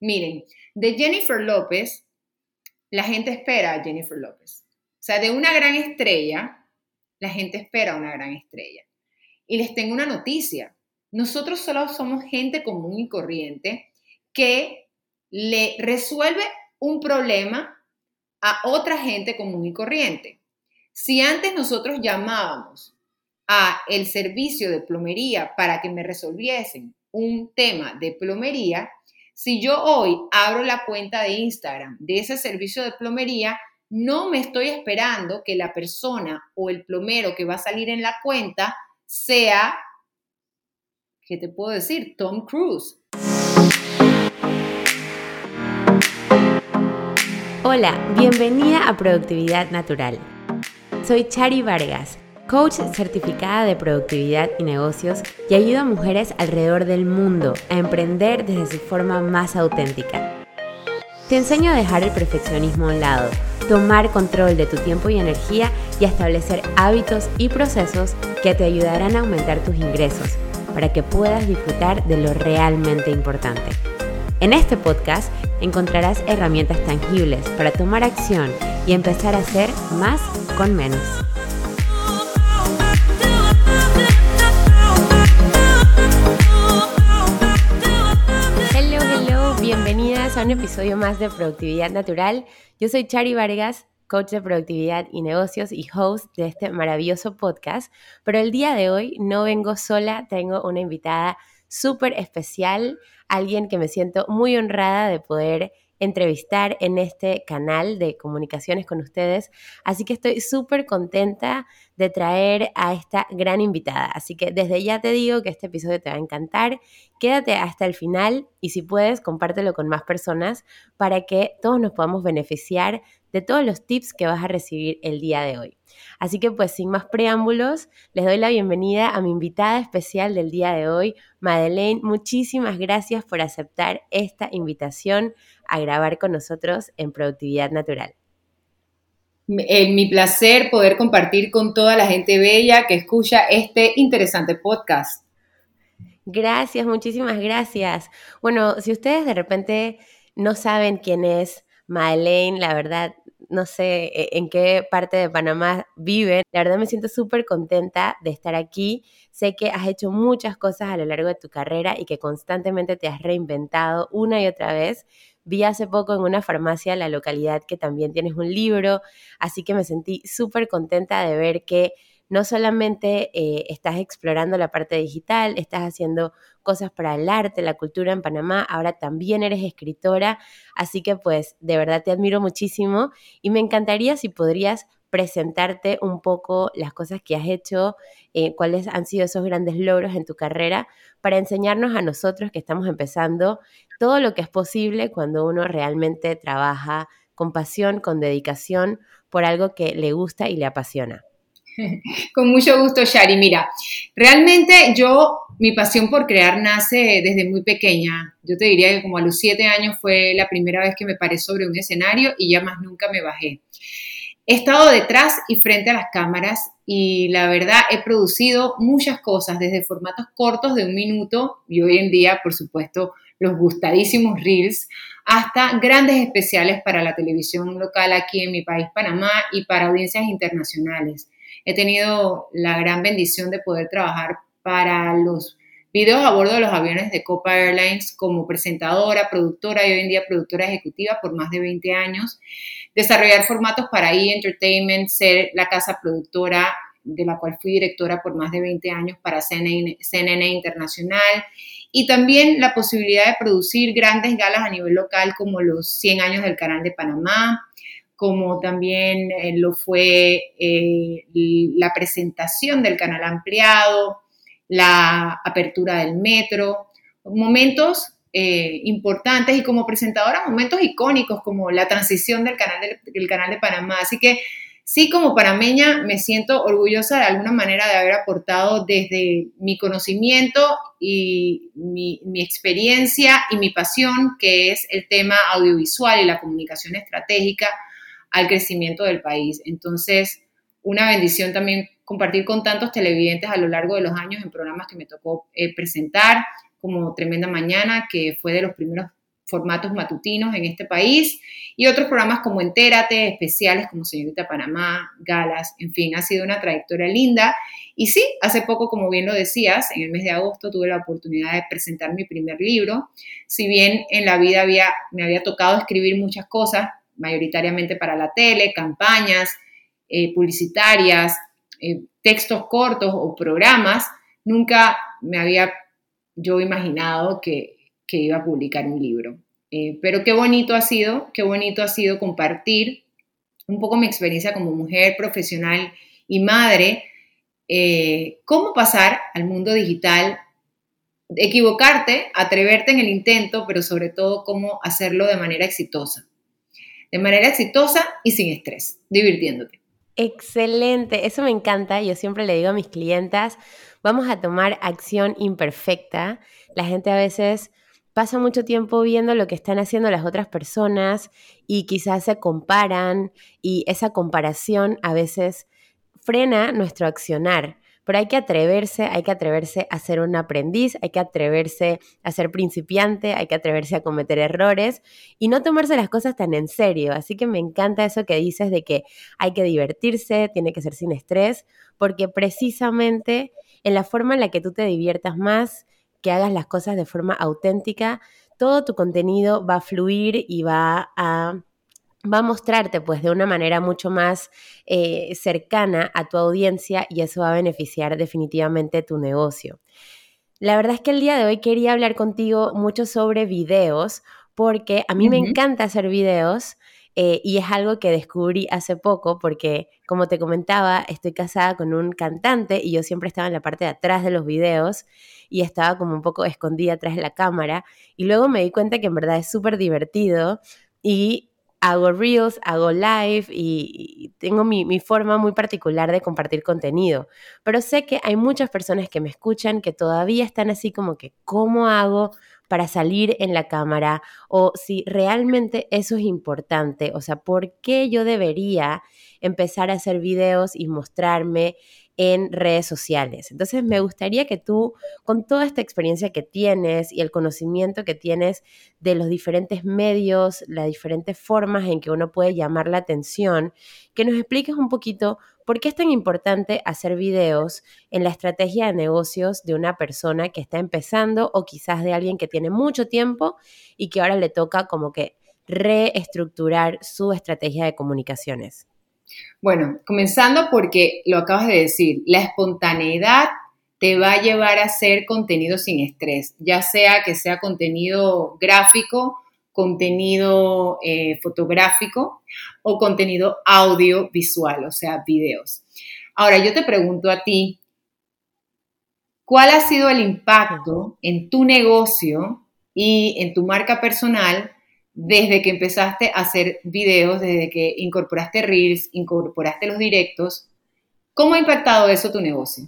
Miren, de Jennifer López, la gente espera a Jennifer López. O sea, de una gran estrella, la gente espera a una gran estrella. Y les tengo una noticia. Nosotros solo somos gente común y corriente que le resuelve un problema a otra gente común y corriente. Si antes nosotros llamábamos a el servicio de plomería para que me resolviesen un tema de plomería, si yo hoy abro la cuenta de Instagram de ese servicio de plomería, no me estoy esperando que la persona o el plomero que va a salir en la cuenta sea, ¿qué te puedo decir? Tom Cruise. Hola, bienvenida a Productividad Natural. Soy Chari Vargas coach certificada de productividad y negocios y ayuda a mujeres alrededor del mundo a emprender desde su forma más auténtica. Te enseño a dejar el perfeccionismo a un lado, tomar control de tu tiempo y energía y establecer hábitos y procesos que te ayudarán a aumentar tus ingresos para que puedas disfrutar de lo realmente importante. En este podcast encontrarás herramientas tangibles para tomar acción y empezar a hacer más con menos. Un episodio más de Productividad Natural. Yo soy Chari Vargas, coach de productividad y negocios y host de este maravilloso podcast, pero el día de hoy no vengo sola, tengo una invitada súper especial, alguien que me siento muy honrada de poder entrevistar en este canal de comunicaciones con ustedes. Así que estoy súper contenta de traer a esta gran invitada. Así que desde ya te digo que este episodio te va a encantar. Quédate hasta el final y si puedes, compártelo con más personas para que todos nos podamos beneficiar de todos los tips que vas a recibir el día de hoy. Así que pues sin más preámbulos, les doy la bienvenida a mi invitada especial del día de hoy, Madeleine. Muchísimas gracias por aceptar esta invitación a grabar con nosotros en Productividad Natural. Eh, mi placer poder compartir con toda la gente bella que escucha este interesante podcast. Gracias, muchísimas gracias. Bueno, si ustedes de repente no saben quién es Madeleine, la verdad, no sé e, en qué parte de Panamá viven. La verdad me siento súper contenta de estar aquí. Sé que has hecho muchas cosas a lo largo de tu carrera y que constantemente te has reinventado una y otra vez. Vi hace poco en una farmacia en la localidad que también tienes un libro, así que me sentí súper contenta de ver que no solamente eh, estás explorando la parte digital, estás haciendo cosas para el arte, la cultura en Panamá, ahora también eres escritora, así que pues de verdad te admiro muchísimo y me encantaría si podrías presentarte un poco las cosas que has hecho, eh, cuáles han sido esos grandes logros en tu carrera, para enseñarnos a nosotros que estamos empezando todo lo que es posible cuando uno realmente trabaja con pasión, con dedicación, por algo que le gusta y le apasiona. Con mucho gusto, Shari. Mira, realmente yo, mi pasión por crear nace desde muy pequeña. Yo te diría que como a los siete años fue la primera vez que me paré sobre un escenario y ya más nunca me bajé. He estado detrás y frente a las cámaras y la verdad he producido muchas cosas, desde formatos cortos de un minuto y hoy en día, por supuesto, los gustadísimos reels, hasta grandes especiales para la televisión local aquí en mi país, Panamá, y para audiencias internacionales. He tenido la gran bendición de poder trabajar para los videos a bordo de los aviones de Copa Airlines como presentadora, productora y hoy en día productora ejecutiva por más de 20 años, desarrollar formatos para E! Entertainment, ser la casa productora de la cual fui directora por más de 20 años para CNN, CNN Internacional y también la posibilidad de producir grandes galas a nivel local como los 100 años del Canal de Panamá, como también eh, lo fue eh, la presentación del canal ampliado, la apertura del metro, momentos eh, importantes y como presentadora momentos icónicos como la transición del canal canal de Panamá. Así que sí, como panameña me siento orgullosa de alguna manera de haber aportado desde mi conocimiento y mi experiencia y mi pasión, que es el tema audiovisual y la comunicación estratégica, al crecimiento del país. Entonces, una bendición también compartir con tantos televidentes a lo largo de los años en programas que me tocó eh, presentar, como Tremenda Mañana, que fue de los primeros formatos matutinos en este país y otros programas como Entérate, especiales como Señorita Panamá, Galas, en fin, ha sido una trayectoria linda. Y sí, hace poco, como bien lo decías, en el mes de agosto tuve la oportunidad de presentar mi primer libro. Si bien en la vida había, me había tocado escribir muchas cosas, mayoritariamente para la tele, campañas eh, publicitarias, eh, textos cortos o programas, nunca me había yo imaginado que, iba a publicar un libro. Eh, pero qué bonito ha sido, qué bonito ha sido compartir un poco mi experiencia como mujer profesional y madre, cómo pasar al mundo digital, equivocarte, atreverte en el intento, pero sobre todo cómo hacerlo de manera exitosa de manera exitosa y sin estrés, divirtiéndote. Excelente, eso me encanta. Yo siempre le digo a mis clientas, vamos a tomar acción imperfecta. La gente a veces pasa mucho tiempo viendo lo que están haciendo las otras personas y quizás se comparan y esa comparación a veces frena nuestro accionar pero hay que atreverse, hay que atreverse a ser un aprendiz, hay que atreverse a ser principiante, hay que atreverse a cometer errores y no tomarse las cosas tan en serio. Así que me encanta eso que dices de que hay que divertirse, tiene que ser sin estrés, porque precisamente en la forma en la que tú te diviertas más, que hagas las cosas de forma auténtica, todo tu contenido va a fluir y va a va a mostrarte pues de una manera mucho más eh, cercana a tu audiencia y eso va a beneficiar definitivamente tu negocio. La verdad es que el día de hoy quería hablar contigo mucho sobre videos porque a mí me encanta hacer videos eh, y es algo que descubrí hace poco porque, como te comentaba, estoy casada con un cantante y yo siempre estaba en la parte de atrás de los videos y estaba como un poco escondida atrás de la cámara y luego me di cuenta que en verdad es súper divertido y hago reels, hago live y, tengo mi, mi, forma muy particular de compartir contenido. Pero sé que hay muchas personas que me escuchan que todavía están así como que, ¿cómo hago para salir en la cámara? O si realmente eso es importante, o sea, ¿por qué yo debería empezar a hacer videos y mostrarme en redes sociales. Entonces me gustaría que tú, con toda esta experiencia que tienes y el conocimiento que tienes de los diferentes medios, las diferentes formas en que uno puede llamar la atención, que nos expliques un poquito por qué es tan importante hacer videos en la estrategia de negocios de una persona que está empezando o quizás de alguien que tiene mucho tiempo y que ahora le toca como que reestructurar su estrategia de comunicaciones. Bueno, comenzando porque lo acabas de decir, la espontaneidad te va a llevar a hacer contenido sin estrés, ya sea que sea contenido gráfico, contenido eh, fotográfico o contenido audiovisual, o sea, videos. Ahora, yo te pregunto a ti, ¿cuál ha sido el impacto en tu negocio y en tu marca personal desde que empezaste a hacer videos, desde que incorporaste Reels, incorporaste los directos. ¿Cómo ha impactado eso tu negocio?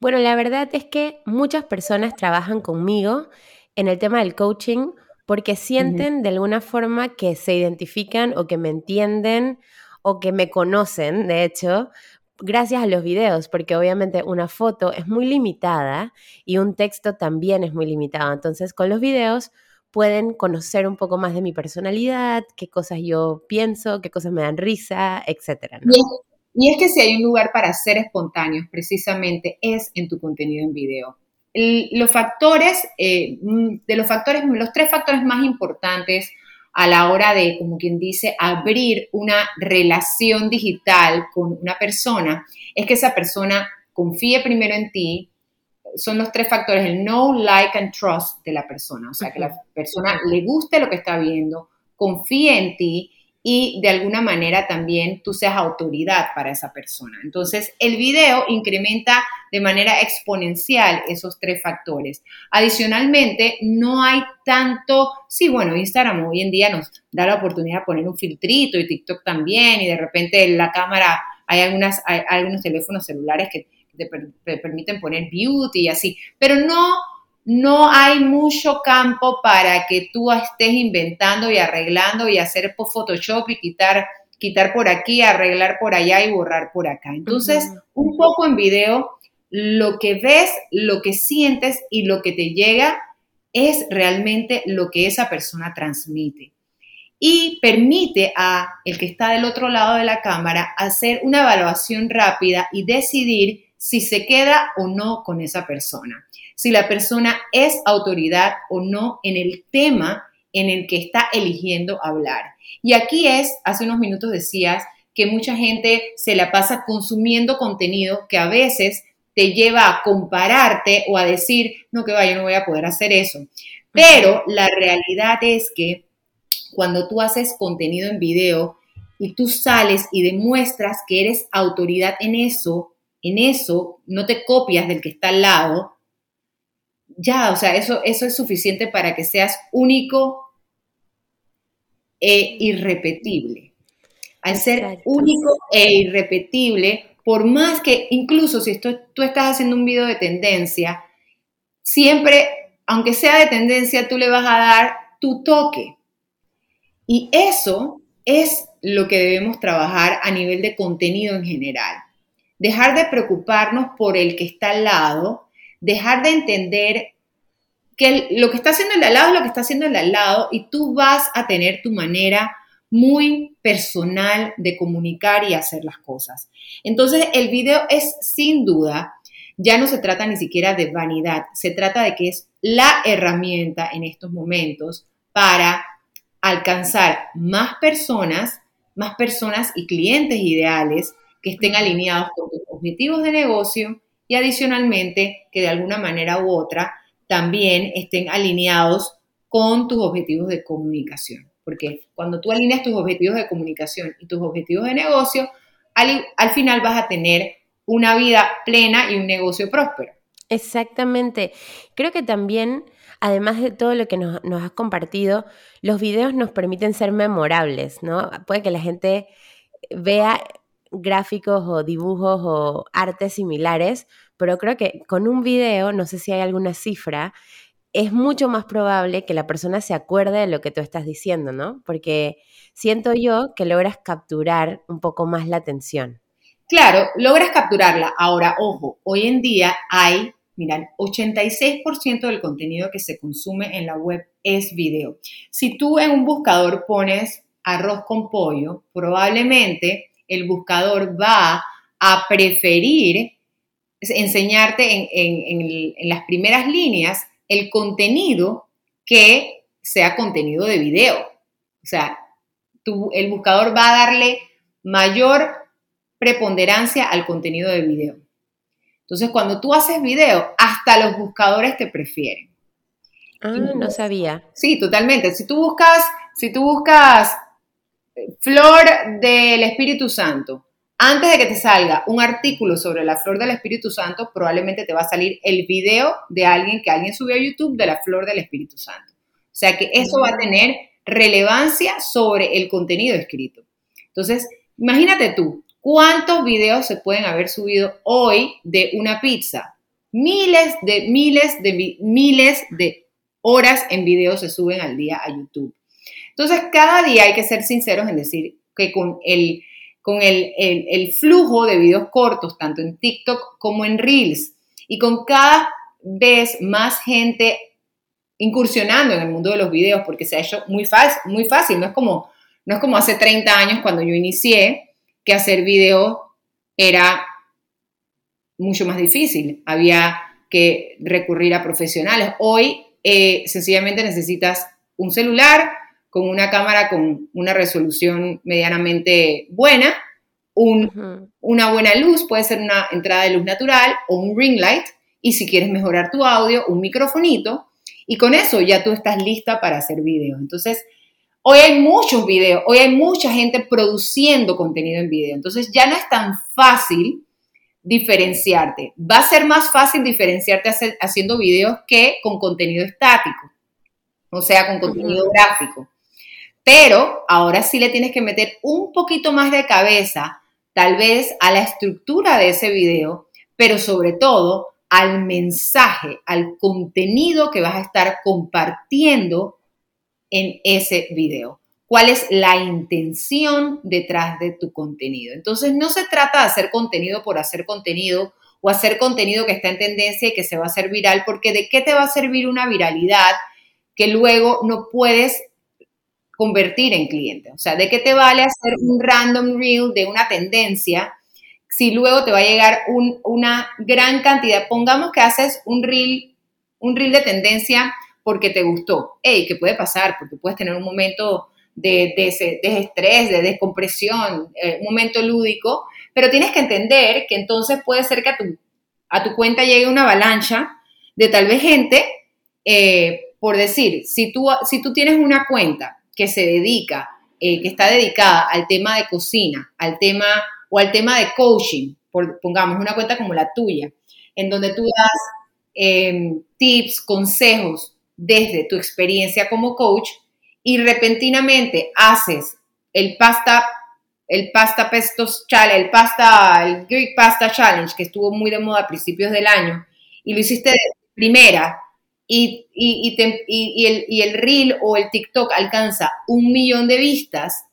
Bueno, la verdad es que muchas personas trabajan conmigo en el tema del coaching porque sienten de alguna forma que se identifican o que me entienden o que me conocen, de hecho, gracias a los videos, porque obviamente una foto es muy limitada y un texto también es muy limitado. Entonces, con los videos pueden conocer un poco más de mi personalidad, qué cosas yo pienso, qué cosas me dan risa, etc. Y, es, que si hay un lugar para ser espontáneos, precisamente es en tu contenido en video. los factores, eh, mm, de los factores, los tres factores más importantes a la hora de, como quien dice, abrir una relación digital con una persona, es que esa persona confíe primero en ti, son los tres factores, el know, like and trust de la persona. O sea, que la persona le guste lo que está viendo, confíe en ti y de alguna manera también tú seas autoridad para esa persona. Entonces, el video incrementa de manera exponencial esos tres factores. Adicionalmente, no hay tanto, sí, bueno, Instagram hoy en día nos da la oportunidad de poner un filtrito y TikTok también y de repente la cámara, hay, algunas, hay algunos teléfonos celulares que te, permiten poner beauty y así, pero no, no hay mucho campo para que tú estés inventando y arreglando y hacer Photoshop y quitar, quitar por aquí, arreglar por allá y borrar por acá. Entonces, un poco en video, lo que ves, lo que sientes y lo que te llega es realmente lo que esa persona transmite. Y permite a el que está del otro lado de la cámara hacer una evaluación rápida y decidir si se queda o no con esa persona, si la persona es autoridad o no en el tema en el que está eligiendo hablar. Y aquí es, hace unos minutos decías, que mucha gente se la pasa consumiendo contenido que a veces te lleva a compararte o a decir, no, que vaya, yo no voy a poder hacer eso. Pero la realidad es que cuando tú haces contenido en video y tú sales y demuestras que eres autoridad en eso, en eso, no te copias del que está al lado, ya, o sea, eso, eso es suficiente para que seas único e irrepetible. Al ser único e irrepetible, por más que incluso si tú estás haciendo un video de tendencia, siempre, aunque sea de tendencia, tú le vas a dar tu toque. Y eso es lo que debemos trabajar a nivel de contenido en general. Dejar de preocuparnos por el que está al lado, dejar de entender que lo que está haciendo el al lado es lo que está haciendo el al lado y tú vas a tener tu manera muy personal de comunicar y hacer las cosas. Entonces, el video es sin duda, ya no se trata ni siquiera de vanidad, se trata de que es la herramienta en estos momentos para alcanzar más personas, más personas y clientes ideales que estén alineados con tus objetivos de negocio y adicionalmente que de alguna manera u otra también estén alineados con tus objetivos de comunicación. Porque cuando tú alineas tus objetivos de comunicación y tus objetivos de negocio, al, al final vas a tener una vida plena y un negocio próspero. Exactamente. Creo que también además de todo lo que nos, has compartido, los videos nos permiten ser memorables, ¿no? Puede que la gente vea gráficos o dibujos o artes similares, pero creo que con un video, no sé si hay alguna cifra, es mucho más probable que la persona se acuerde de lo que tú estás diciendo, ¿no? Porque siento yo que logras capturar un poco más la atención. Claro, logras capturarla. Ahora, ojo, hoy en día hay Mira, 86% del contenido que se consume en la web es video. Si tú en un buscador pones arroz con pollo, probablemente el buscador va a preferir enseñarte en, las primeras líneas el contenido que sea contenido de video. O sea, el buscador va a darle mayor preponderancia al contenido de video. Entonces, cuando tú haces video, hasta los buscadores te prefieren. Ah, no sabía. Sí, totalmente. Si tú buscas, si tú buscas flor del Espíritu Santo, antes de que te salga un artículo sobre la flor del Espíritu Santo, probablemente te va a salir el video de alguien que alguien subió a YouTube de la flor del Espíritu Santo. O sea que eso va a tener relevancia sobre el contenido escrito. Entonces, imagínate tú, ¿Cuántos videos se pueden haber subido hoy de una pizza? Miles de miles de miles de horas en videos se suben al día a YouTube. Entonces, cada día hay que ser sinceros en decir que con el, con el, el flujo de videos cortos, tanto en TikTok como en Reels, y con cada vez más gente incursionando en el mundo de los videos, porque se ha hecho muy fácil, muy fácil, no es como, no es como hace 30 años cuando yo inicié, que hacer video era mucho más difícil. Había que recurrir a profesionales. Hoy eh, sencillamente necesitas un celular con una cámara con una resolución medianamente buena, una buena luz, puede ser una entrada de luz natural o un ring light, y si quieres mejorar tu audio, un microfonito, y con eso ya tú estás lista para hacer video. Entonces, Hoy hay muchos videos, hoy hay mucha gente produciendo contenido en video. Entonces ya no es tan fácil diferenciarte. Va a ser más fácil diferenciarte haciendo videos que con contenido estático, o sea, con contenido gráfico. Pero ahora sí le tienes que meter un poquito más de cabeza, tal vez a la estructura de ese video, pero sobre todo al mensaje, al contenido que vas a estar compartiendo en ese video. ¿Cuál es la intención detrás de tu contenido? Entonces, no se trata de hacer contenido por hacer contenido o hacer contenido que está en tendencia y que se va a hacer viral, porque ¿de qué te va a servir una viralidad que luego no puedes convertir en cliente? O sea, ¿de qué te vale hacer un random reel de una tendencia si luego te va a llegar una gran cantidad? Pongamos que haces un reel, un reel de tendencia porque te gustó. Hey, ¿qué puede pasar? Porque puedes tener un momento de, de, de estrés, de descompresión, eh, un momento lúdico, pero tienes que entender que entonces puede ser que a tu, cuenta llegue una avalancha de tal vez gente, eh, por decir, si tú tienes una cuenta que se dedica, eh, que está dedicada al tema de cocina, al tema o al tema de coaching, pongamos una cuenta como la tuya, en donde tú das em, tips, consejos desde tu experiencia como coach y repentinamente haces el pasta el Pasta Pestos Challenge, el Pasta, el Greek Pasta Challenge, que estuvo muy de moda a principios del año, y lo hiciste de primera, y, el, y el reel o el TikTok alcanza un millón de vistas,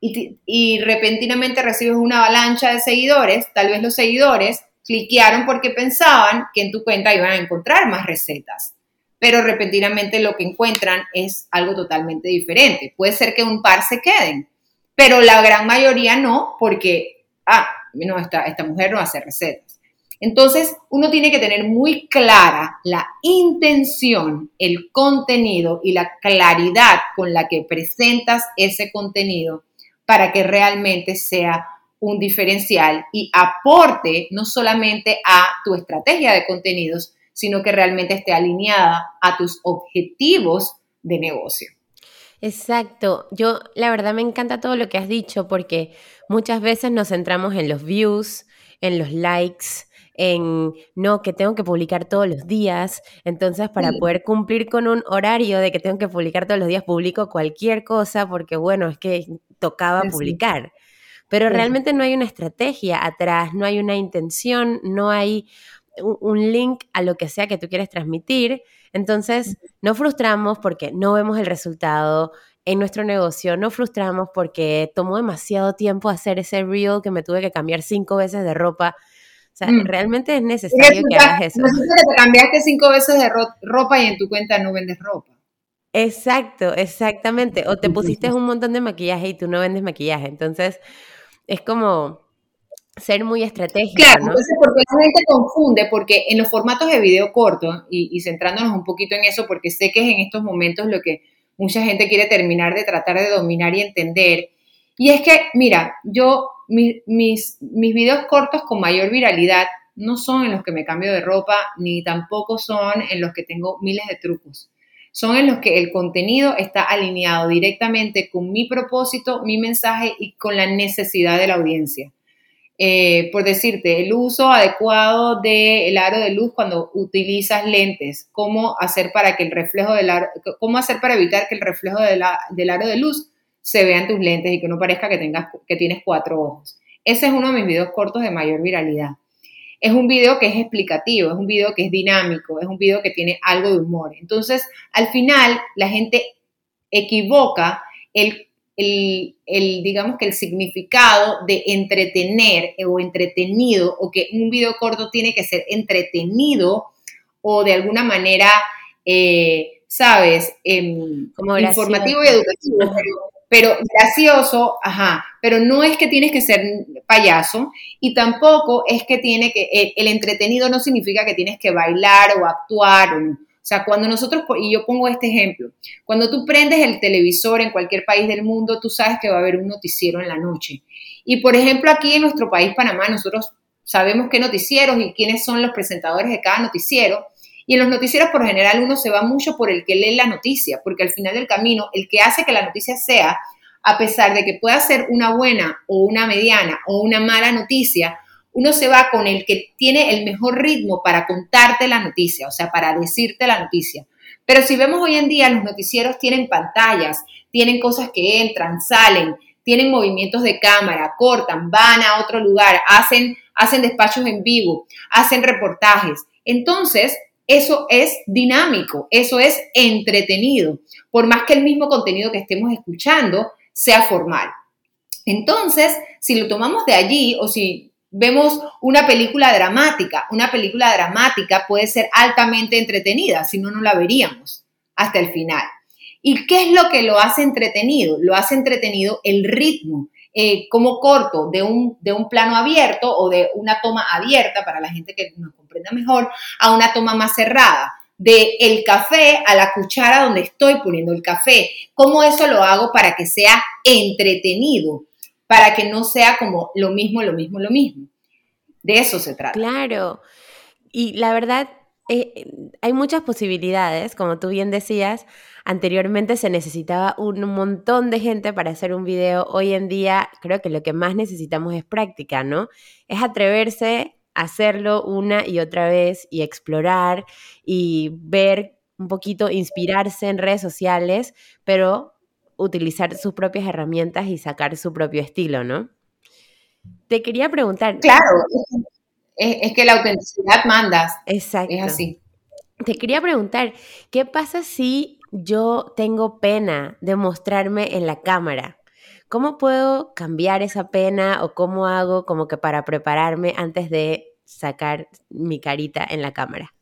y, repentinamente recibes una avalancha de seguidores, tal vez los seguidores cliquearon porque pensaban que en tu cuenta iban a encontrar más recetas, pero repentinamente lo que encuentran es algo totalmente diferente. Puede ser que un par se queden, pero la gran mayoría no, porque, ah, no, esta, esta mujer no hace recetas. Entonces, uno tiene que tener muy clara la intención, el contenido y la claridad con la que presentas ese contenido para que realmente sea un diferencial y aporte no solamente a tu estrategia de contenidos, sino que realmente esté alineada a tus objetivos de negocio. Exacto. Yo la verdad me encanta todo lo que has dicho porque muchas veces nos centramos en los views, en los likes, en no, que tengo que publicar todos los días. Entonces, para poder cumplir con un horario de que tengo que publicar todos los días, publico cualquier cosa porque, bueno, es que tocaba publicar. Pero realmente no hay una estrategia atrás, no hay una intención, no hay un link a lo que sea que tú quieres transmitir. Entonces, no frustramos porque no vemos el resultado en nuestro negocio, no frustramos porque tomó demasiado tiempo hacer ese reel que me tuve que cambiar cinco veces de ropa. O sea, mm. realmente es necesario que hagas eso. No que te cambiaste cinco veces de ropa y en tu cuenta no vendes ropa. Exacto, exactamente. O te pusiste un montón de maquillaje y tú no vendes maquillaje. Entonces, es como, ser muy estratégico. Claro, entonces porque la gente confunde, porque en los formatos de video corto, y, centrándonos un poquito en eso, porque sé que es en estos momentos lo que mucha gente quiere terminar de tratar de dominar y entender, y es que, mira, yo, mis, mis videos cortos con mayor viralidad no son en los que me cambio de ropa, ni tampoco son en los que tengo miles de trucos. Son en los que el contenido está alineado directamente con mi propósito, mi mensaje y con la necesidad de la audiencia. Eh, por decirte, el uso adecuado del aro de luz cuando utilizas lentes, cómo hacer para que el reflejo del aro, cómo hacer para evitar que el reflejo del aro de luz se vea en tus lentes y que no parezca que, tengas, que tienes cuatro ojos. Ese es uno de mis videos cortos de mayor viralidad. Es un video que es explicativo, es un video que es dinámico, es un video que tiene algo de humor. Entonces, al final, la gente equivoca el el, digamos que el significado de entretener o entretenido o que un video corto tiene que ser entretenido o de alguna manera, eh, ¿sabes? Em, Como informativo y educativo, pero, gracioso, ajá, pero no es que tienes que ser payaso y tampoco es que tiene que, el, entretenido no significa que tienes que bailar o actuar o o sea, cuando nosotros, y yo pongo este ejemplo, cuando tú prendes el televisor en cualquier país del mundo, tú sabes que va a haber un noticiero en la noche. Y por ejemplo, aquí en nuestro país, Panamá, nosotros sabemos qué noticieros y quiénes son los presentadores de cada noticiero. Y en los noticieros, por general, uno se va mucho por el que lee la noticia, porque al final del camino, el que hace que la noticia sea, a pesar de que pueda ser una buena o una mediana o una mala noticia, uno se va con el que tiene el mejor ritmo para contarte la noticia, o sea, para decirte la noticia. Pero si vemos hoy en día, los noticieros tienen pantallas, tienen cosas que entran, salen, tienen movimientos de cámara, cortan, van a otro lugar, hacen, hacen despachos en vivo, hacen reportajes. Entonces, eso es dinámico, eso es entretenido, por más que el mismo contenido que estemos escuchando sea formal. Entonces, si lo tomamos de allí o si vemos una película dramática. Una película dramática puede ser altamente entretenida, si no, no la veríamos hasta el final. ¿Y qué es lo que lo hace entretenido? Lo hace entretenido el ritmo, eh, como corto de un, de un plano abierto o de una toma abierta, para la gente que nos comprenda mejor, a una toma más cerrada de el café a la cuchara donde estoy poniendo el café. ¿Cómo eso lo hago para que sea entretenido? Para que no sea como lo mismo, lo mismo, lo mismo. De eso se trata. Claro. Y la verdad, eh, hay muchas posibilidades, como tú bien decías. Anteriormente se necesitaba un montón de gente para hacer un video. Hoy en día creo que lo que más necesitamos es práctica, ¿no? Es atreverse hacerlo una y otra vez y explorar y ver un poquito, inspirarse en redes sociales, pero utilizar sus propias herramientas y sacar su propio estilo, ¿no? Te quería preguntar. Claro, es, que la autenticidad mandas. Exacto. Es así. Te quería preguntar, ¿qué pasa si yo tengo pena de mostrarme en la cámara? ¿Cómo puedo cambiar esa pena o cómo hago como que para prepararme antes de sacar mi carita en la cámara?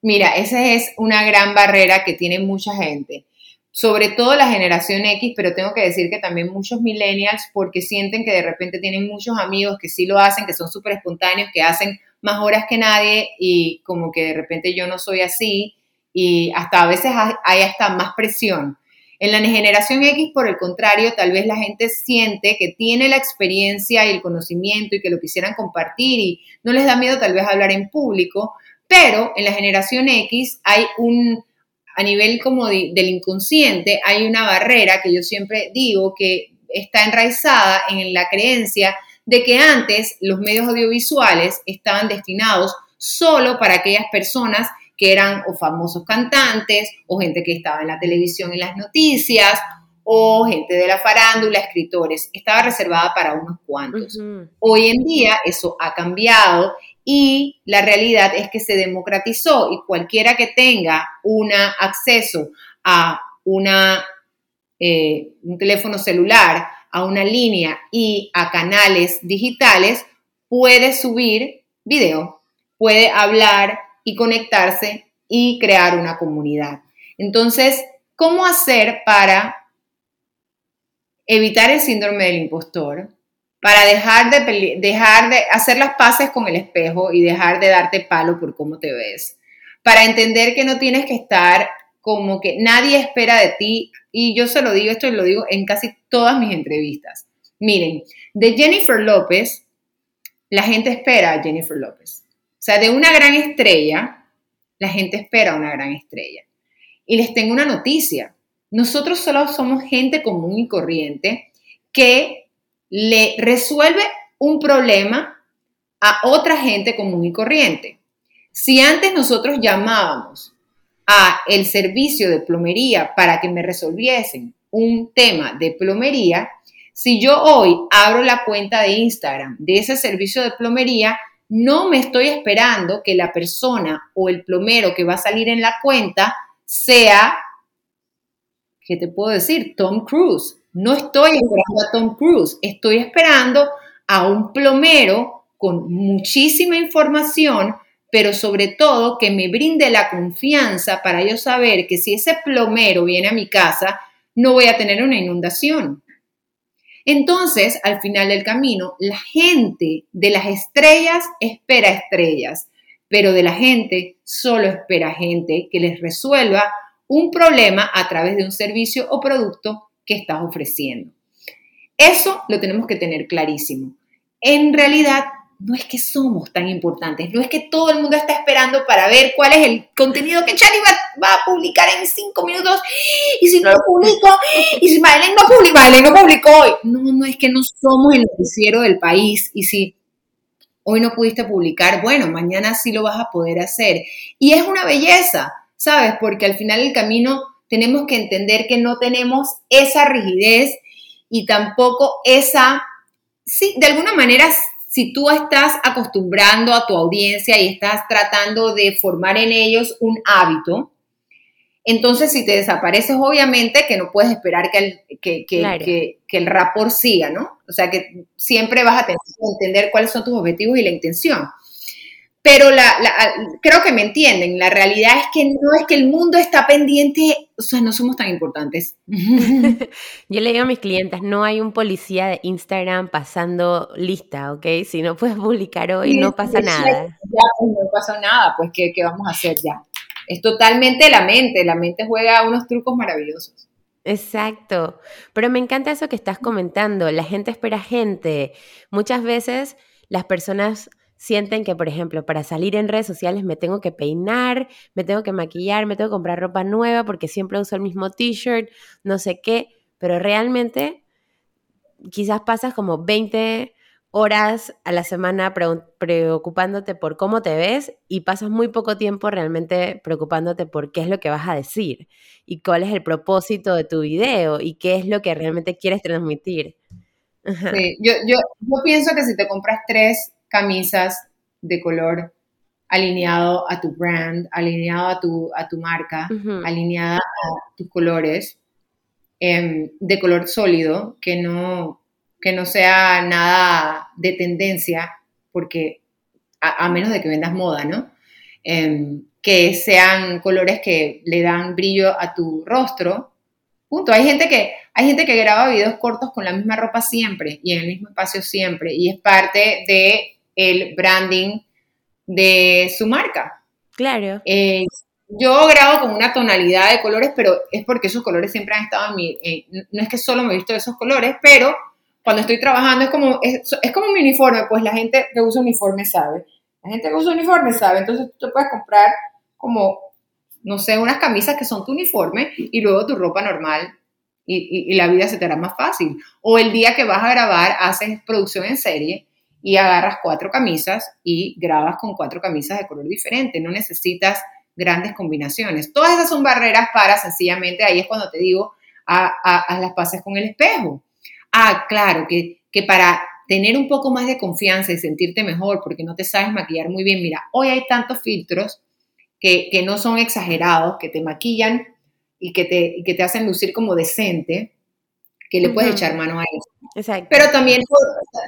Mira, esa es una gran barrera que tiene mucha gente, sobre todo la generación X, pero tengo que decir que también muchos millennials porque sienten que de repente tienen muchos amigos que sí lo hacen, que son súper espontáneos, que hacen más horas que nadie y como que de repente yo no soy así y hasta a veces hay hasta más presión. En la generación X, por el contrario, tal vez la gente siente que tiene la experiencia y el conocimiento y que lo quisieran compartir y no les da miedo tal vez hablar en público, pero en la generación X hay un, a nivel como del inconsciente, hay una barrera que yo siempre digo que está enraizada en la creencia de que antes los medios audiovisuales estaban destinados solo para aquellas personas que eran o famosos cantantes o gente que estaba en la televisión y las noticias o gente de la farándula, escritores. Estaba reservada para unos cuantos. Hoy en día eso ha cambiado y la realidad es que se democratizó y cualquiera que tenga un acceso a una, eh, un teléfono celular, a una línea y a canales digitales puede subir video, puede hablar, y conectarse y crear una comunidad. Entonces, ¿cómo hacer para evitar el síndrome del impostor? Para dejar de, dejar de hacer las paces con el espejo y dejar de darte palo por cómo te ves. Para entender que no tienes que estar como que nadie espera de ti. Y yo se lo digo, esto lo digo en casi todas mis entrevistas. Miren, de Jennifer López, la gente espera a Jennifer López. Sea, de una gran estrella, la gente espera una gran estrella. Y les tengo una noticia. Nosotros solo somos gente común y corriente que le resuelve un problema a otra gente común y corriente. Si antes nosotros llamábamos a el servicio de plomería para que me resolviesen un tema de plomería, si yo hoy abro la cuenta de Instagram de ese servicio de plomería, no me estoy esperando que la persona o el plomero que va a salir en la cuenta sea, ¿qué te puedo decir? Tom Cruise. No estoy esperando a Tom Cruise, estoy esperando a un plomero con muchísima información, pero sobre todo que me brinde la confianza para yo saber que si ese plomero viene a mi casa, no voy a tener una inundación. Entonces, al final del camino, la gente de las estrellas espera estrellas, pero de la gente solo espera gente que les resuelva un problema a través de un servicio o producto que estás ofreciendo. Eso lo tenemos que tener clarísimo. En realidad, no es que somos tan importantes, no es que todo el mundo está esperando para ver cuál es el contenido que Charlie va, a publicar en cinco minutos, y si no lo publico, y si Madeleine no publicó, Madeleine no publicó hoy. No, no es que no somos el noticiero del país, y si hoy no pudiste publicar, bueno, mañana sí lo vas a poder hacer. Y es una belleza, ¿sabes? Porque al final del camino tenemos que entender que no tenemos esa rigidez y tampoco esa, sí, de alguna manera si tú estás acostumbrando a tu audiencia y estás tratando de formar en ellos un hábito, Entonces, si te desapareces, obviamente que no puedes esperar que el, que, que, que, el rapor siga, ¿no? O sea, que siempre vas a tener que entender cuáles son tus objetivos y la intención. Pero la, creo que me entienden, la realidad es que no es que el mundo está pendiente, o sea, no somos tan importantes. Yo le digo a mis clientes, no hay un policía de Instagram pasando lista, ¿ok? Si no puedes publicar hoy, no pasa nada. Ya, pues, no pasa nada, pues ¿qué, ¿qué vamos a hacer ya? Es totalmente la mente, la mente juega unos trucos maravillosos. Exacto, pero me encanta eso que estás comentando, la gente espera gente. Muchas veces las personas sienten que, por ejemplo, para salir en redes sociales me tengo que peinar, me tengo que maquillar, me tengo que comprar ropa nueva porque siempre uso el mismo t-shirt, no sé qué, pero realmente quizás pasas como 20 horas a la semana preocupándote por cómo te ves y pasas muy poco tiempo realmente preocupándote por qué es lo que vas a decir y cuál es el propósito de tu video y qué es lo que realmente quieres transmitir. Sí, yo, yo, pienso que si te compras tres camisas de color alineado a tu brand, alineado a tu, a tu marca, alineada a tus colores, em, de color sólido, que no, que no sea nada de tendencia, porque a, menos de que vendas moda, ¿no? Em, que sean colores que le dan brillo a tu rostro. Punto. Hay gente que hay gente que graba videos cortos con la misma ropa siempre y en el mismo espacio siempre y es parte de el branding de su marca. Claro. Eh, yo grabo con una tonalidad de colores, pero es porque esos colores siempre han estado en mi... Eh, no es que solo me he visto esos colores, pero cuando estoy trabajando es como, es, como mi uniforme, pues la gente que usa uniforme sabe. La gente que usa uniforme sabe, entonces tú te puedes comprar como, no sé, unas camisas que son tu uniforme y luego tu ropa normal y, la vida se te hará más fácil. O el día que vas a grabar, haces producción en serie y agarras cuatro camisas y grabas con cuatro camisas de color diferente. No necesitas grandes combinaciones. Todas esas son barreras para sencillamente, ahí es cuando te digo, a, las pases con el espejo. Ah, claro, que, que para tener un poco más de confianza y sentirte mejor porque no te sabes maquillar muy bien, mira, hoy hay tantos filtros que, que no son exagerados, que te maquillan y que te, que te hacen lucir como decente, que le puedes echar mano a eso. Exacto. Pero también,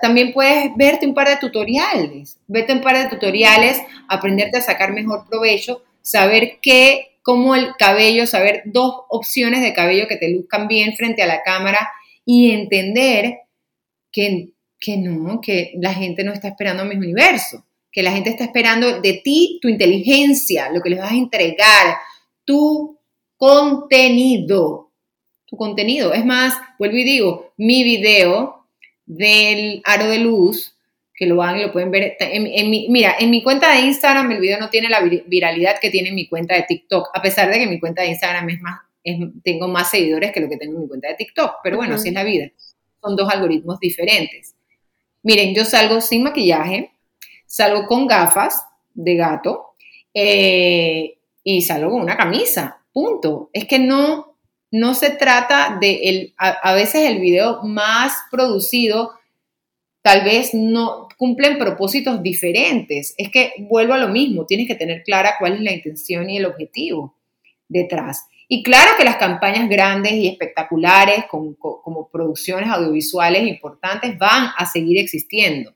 también puedes verte un par de tutoriales, vete un par de tutoriales, aprenderte a sacar mejor provecho, saber qué, cómo el cabello, saber dos opciones de cabello que te luzcan bien frente a la cámara y entender que, que no, que la gente no está esperando a mi universo, que la gente está esperando de ti tu inteligencia, lo que les vas a entregar, tu contenido, tu contenido. Es más, vuelvo y digo, mi video del aro de luz, que lo van y lo pueden ver. En, mi, mira, en mi cuenta de Instagram el video no tiene la viralidad que tiene mi cuenta de TikTok, a pesar de que mi cuenta de Instagram es más tengo más seguidores que lo que tengo en mi cuenta de TikTok, pero bueno, así es la vida. Son dos algoritmos diferentes. Miren, yo salgo sin maquillaje, salgo con gafas de gato eh, y salgo con una camisa, punto. Es que no, no se trata de, el, a, veces el video más producido tal vez no cumplen propósitos diferentes. Es que vuelvo a lo mismo, tienes que tener clara cuál es la intención y el objetivo detrás. Y claro que las campañas grandes y espectaculares, como, producciones audiovisuales importantes, van a seguir existiendo.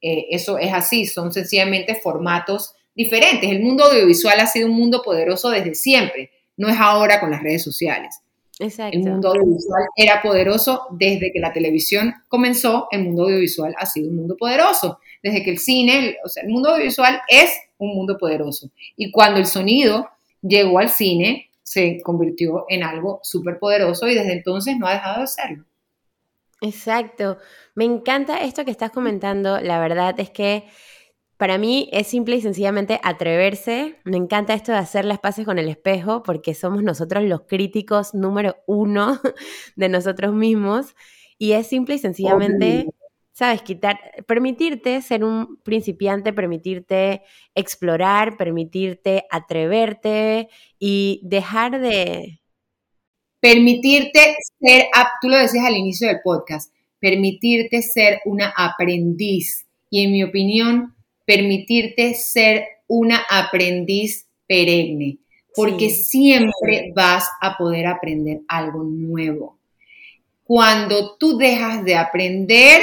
Eh, eso es así, son sencillamente formatos diferentes. El mundo audiovisual ha sido un mundo poderoso desde siempre, no es ahora con las redes sociales. Exacto. El mundo audiovisual era poderoso desde que la televisión comenzó, el mundo audiovisual ha sido un mundo poderoso. Desde que el cine, o sea, el mundo audiovisual es un mundo poderoso. Y cuando el sonido llegó al cine, se convirtió en algo súper poderoso y desde entonces no ha dejado de serlo. Exacto. Me encanta esto que estás comentando. La verdad es que para mí es simple y sencillamente atreverse. Me encanta esto de hacer las paces con el espejo porque somos nosotros los críticos número uno de nosotros mismos. Y es simple y sencillamente ¿sabes? Quitar, permitirte ser un principiante, permitirte explorar, permitirte atreverte y dejar de... Permitirte ser, tú lo decías al inicio del podcast, permitirte ser una aprendiz y en mi opinión, permitirte ser una aprendiz perenne. porque siempre vas a poder aprender algo nuevo. Cuando tú dejas de aprender,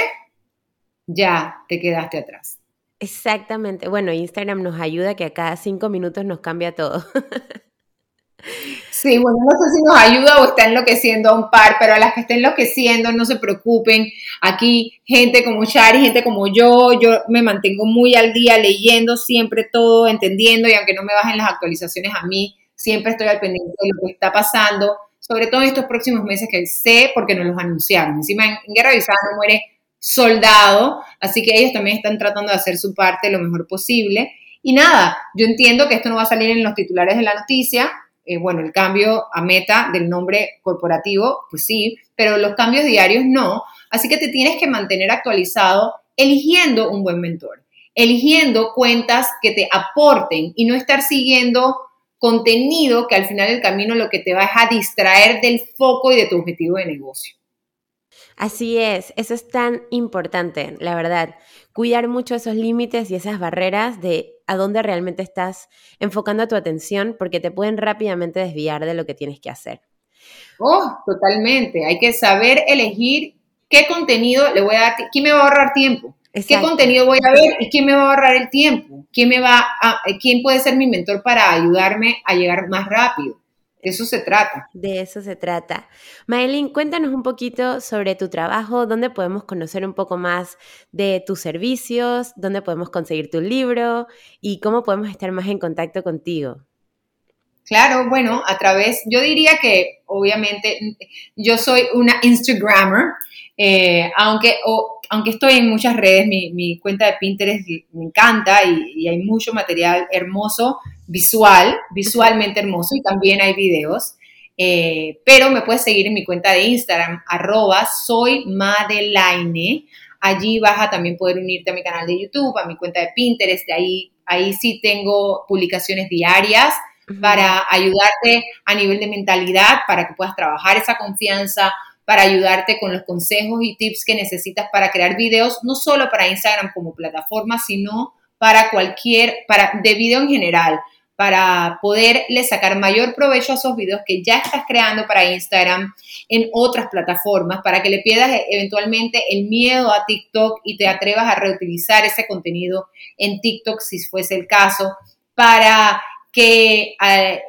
ya te quedaste atrás. Exactamente. Bueno, Instagram nos ayuda que a cada cinco minutos nos cambia todo. Sí, bueno, no sé si nos ayuda o está enloqueciendo a un par, pero a las que estén enloqueciendo, no se preocupen. Aquí, gente como Shari, gente como yo, yo me mantengo muy al día leyendo siempre todo, entendiendo, y aunque no me bajen las actualizaciones a mí, siempre estoy al pendiente de lo que está pasando, sobre todo en estos próximos meses que sé porque nos los anunciaron. Encima, en, Guerra Avisada no muere soldado, así que ellos también están tratando de hacer su parte lo mejor posible. Y nada, yo entiendo que esto no va a salir en los titulares de la noticia, eh, bueno, el cambio a meta del nombre corporativo, pues sí, pero los cambios diarios no. Así que te tienes que mantener actualizado eligiendo un buen mentor, eligiendo cuentas que te aporten y no estar siguiendo contenido que al final del camino lo que te va a distraer del foco y de tu objetivo de negocio. Así es, eso es tan importante, la verdad. Cuidar mucho esos límites y esas barreras de a dónde realmente estás enfocando tu atención porque te pueden rápidamente desviar de lo que tienes que hacer. Oh, totalmente. Hay que saber elegir qué contenido le voy a dar, quién me va a ahorrar tiempo. ¿Qué contenido voy a ver y quién me va a ahorrar el tiempo? ¿Quién, me va a, ¿Quién puede ser mi mentor para ayudarme a llegar más rápido? De eso se trata. De eso se trata. Maylin, cuéntanos un poquito sobre tu trabajo, dónde podemos conocer un poco más de tus servicios, dónde podemos conseguir tu libro y cómo podemos estar más en contacto contigo. Claro, bueno, a través, yo diría que obviamente yo soy una Instagrammer, eh, aunque, aunque estoy en muchas redes, mi, cuenta de Pinterest me encanta y, y, hay mucho material hermoso, visual, visualmente hermoso y también hay videos. Eh, pero me puedes seguir en mi cuenta de Instagram, arroba soy Madelaine. Allí vas a también poder unirte a mi canal de YouTube, a mi cuenta de Pinterest. De ahí, ahí sí tengo publicaciones diarias para ayudarte a nivel de mentalidad, para que puedas trabajar esa confianza, para ayudarte con los consejos y tips que necesitas para crear videos, no solo para Instagram como plataforma, sino para cualquier, para, de video en general para poderle sacar mayor provecho a esos videos que ya estás creando para Instagram en otras plataformas, para que le pierdas eventualmente el miedo a TikTok y te atrevas a reutilizar ese contenido en TikTok si fuese el caso, para que eh,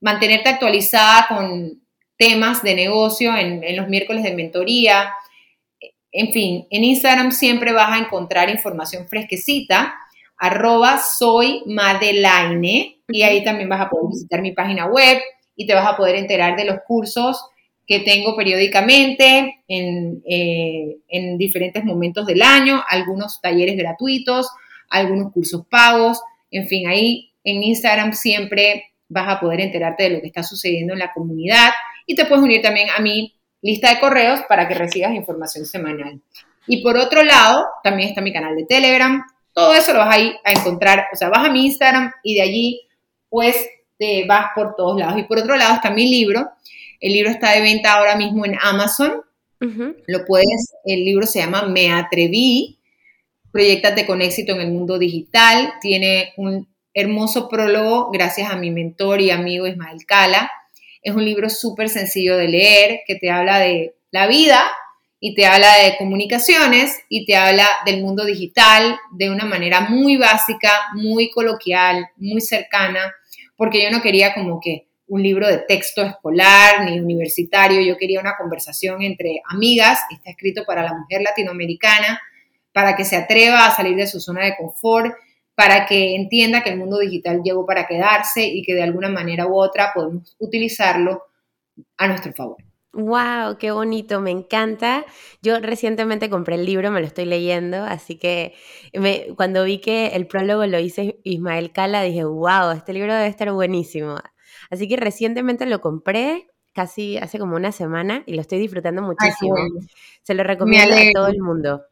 mantenerte actualizada con temas de negocio en, los miércoles de mentoría. En fin, en Instagram siempre vas a encontrar información fresquecita. Arroba y ahí también vas a poder visitar mi página web y te vas a poder enterar de los cursos que tengo periódicamente en, eh, en diferentes momentos del año, algunos talleres gratuitos, algunos cursos pagos, en fin, ahí en Instagram siempre vas a poder enterarte de lo que está sucediendo en la comunidad y te puedes unir también a mi lista de correos para que recibas información semanal. Y por otro lado, también está mi canal de Telegram, todo eso lo vas a, ir a encontrar, o sea, vas a mi Instagram y de allí pues te vas por todos lados. Y por otro lado está mi libro. El libro está de venta ahora mismo en Amazon. Lo puedes, el libro se llama Me Atreví, Proyectate con éxito en el mundo digital. Tiene un hermoso prólogo gracias a mi mentor y amigo Ismael Cala. Es un libro súper sencillo de leer que te habla de la vida y te habla de comunicaciones y te habla del mundo digital de una manera muy básica, muy coloquial, muy cercana, porque yo no quería como que un libro de texto escolar ni universitario, yo quería una conversación entre amigas, está escrito para la mujer latinoamericana, para que se atreva a salir de su zona de confort, para que entienda que el mundo digital llegó para quedarse y que de alguna manera u otra podemos utilizarlo a nuestro favor. Wow, qué bonito, me encanta. Yo recientemente compré el libro, me lo estoy leyendo, así que cuando vi que el prólogo lo hice Ismael Cala, dije, wow, este libro debe estar buenísimo. Así que recientemente lo compré, casi hace como una semana, y lo estoy disfrutando muchísimo. Se lo recomiendo a todo el mundo.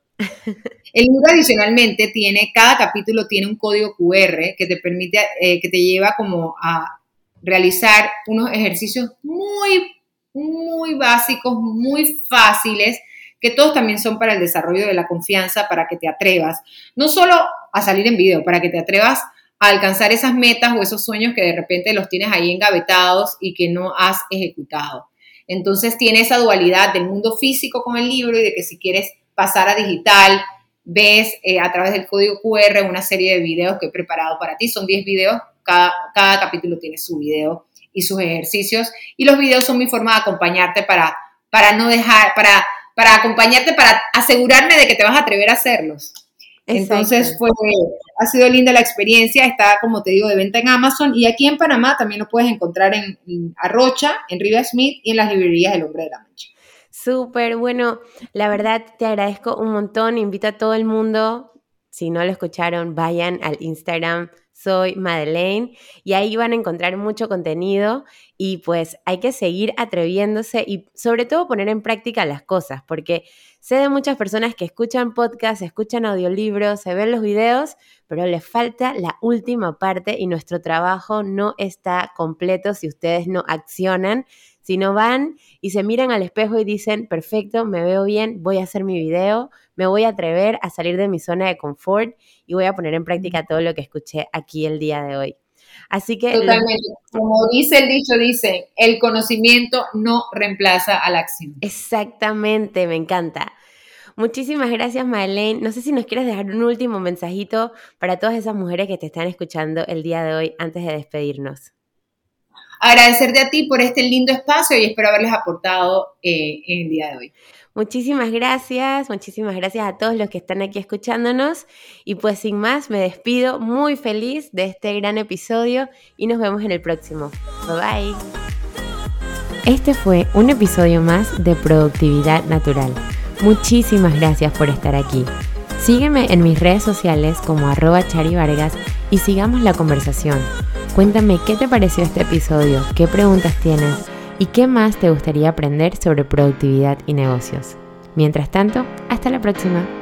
El libro adicionalmente tiene, cada capítulo tiene un código QR que te permite, eh, que te lleva como a realizar unos ejercicios muy muy básicos, muy fáciles, que todos también son para el desarrollo de la confianza, para que te atrevas, no solo a salir en video, para que te atrevas a alcanzar esas metas o esos sueños que de repente los tienes ahí engavetados y que no has ejecutado. Entonces tiene esa dualidad del mundo físico con el libro y de que si quieres pasar a digital, ves eh, a través del código QR una serie de videos que he preparado para ti. Son 10 videos, cada, cada capítulo tiene su video y sus ejercicios. Y los videos son mi forma de acompañarte para, para no dejar, para, para acompañarte, para asegurarme de que te vas a atrever a hacerlos. Entonces fue, ha sido linda la experiencia, está como te digo de venta en Amazon y aquí en Panamá también lo puedes encontrar en, Arrocha, en Riva Smith y en las librerías del Hombre de la Mancha. Súper, bueno, la verdad te agradezco un montón, invito a todo el mundo, si no lo escucharon, vayan al Instagram soy Madeleine y ahí van a encontrar mucho contenido y pues hay que seguir atreviéndose y sobre todo poner en práctica las cosas, porque sé de muchas personas que escuchan podcasts, escuchan audiolibros, se ven los videos, pero les falta la última parte y nuestro trabajo no está completo si ustedes no accionan si no van y se miran al espejo y dicen, perfecto, me veo bien, voy a hacer mi video, me voy a atrever a salir de mi zona de confort y voy a poner en práctica todo lo que escuché aquí el día de hoy. Así que... Totalmente. Como dice el dicho, dice, el conocimiento no reemplaza a la acción. Exactamente, me encanta. Muchísimas gracias, Madeleine. No sé si nos quieres dejar un último mensajito para todas esas mujeres que te están escuchando el día de hoy antes de despedirnos agradecerte a ti por este lindo espacio y espero haberles aportado eh, en el día de hoy. Muchísimas gracias, muchísimas gracias a todos los que están aquí escuchándonos y pues sin más me despido muy feliz de este gran episodio y nos vemos en el próximo. Bye bye. Este fue un episodio más de Productividad Natural. Muchísimas gracias por estar aquí. Sígueme en mis redes sociales como arroba charivargas y sigamos la conversación. Cuéntame qué te pareció este episodio, qué preguntas tienes y qué más te gustaría aprender sobre productividad y negocios. Mientras tanto, hasta la próxima.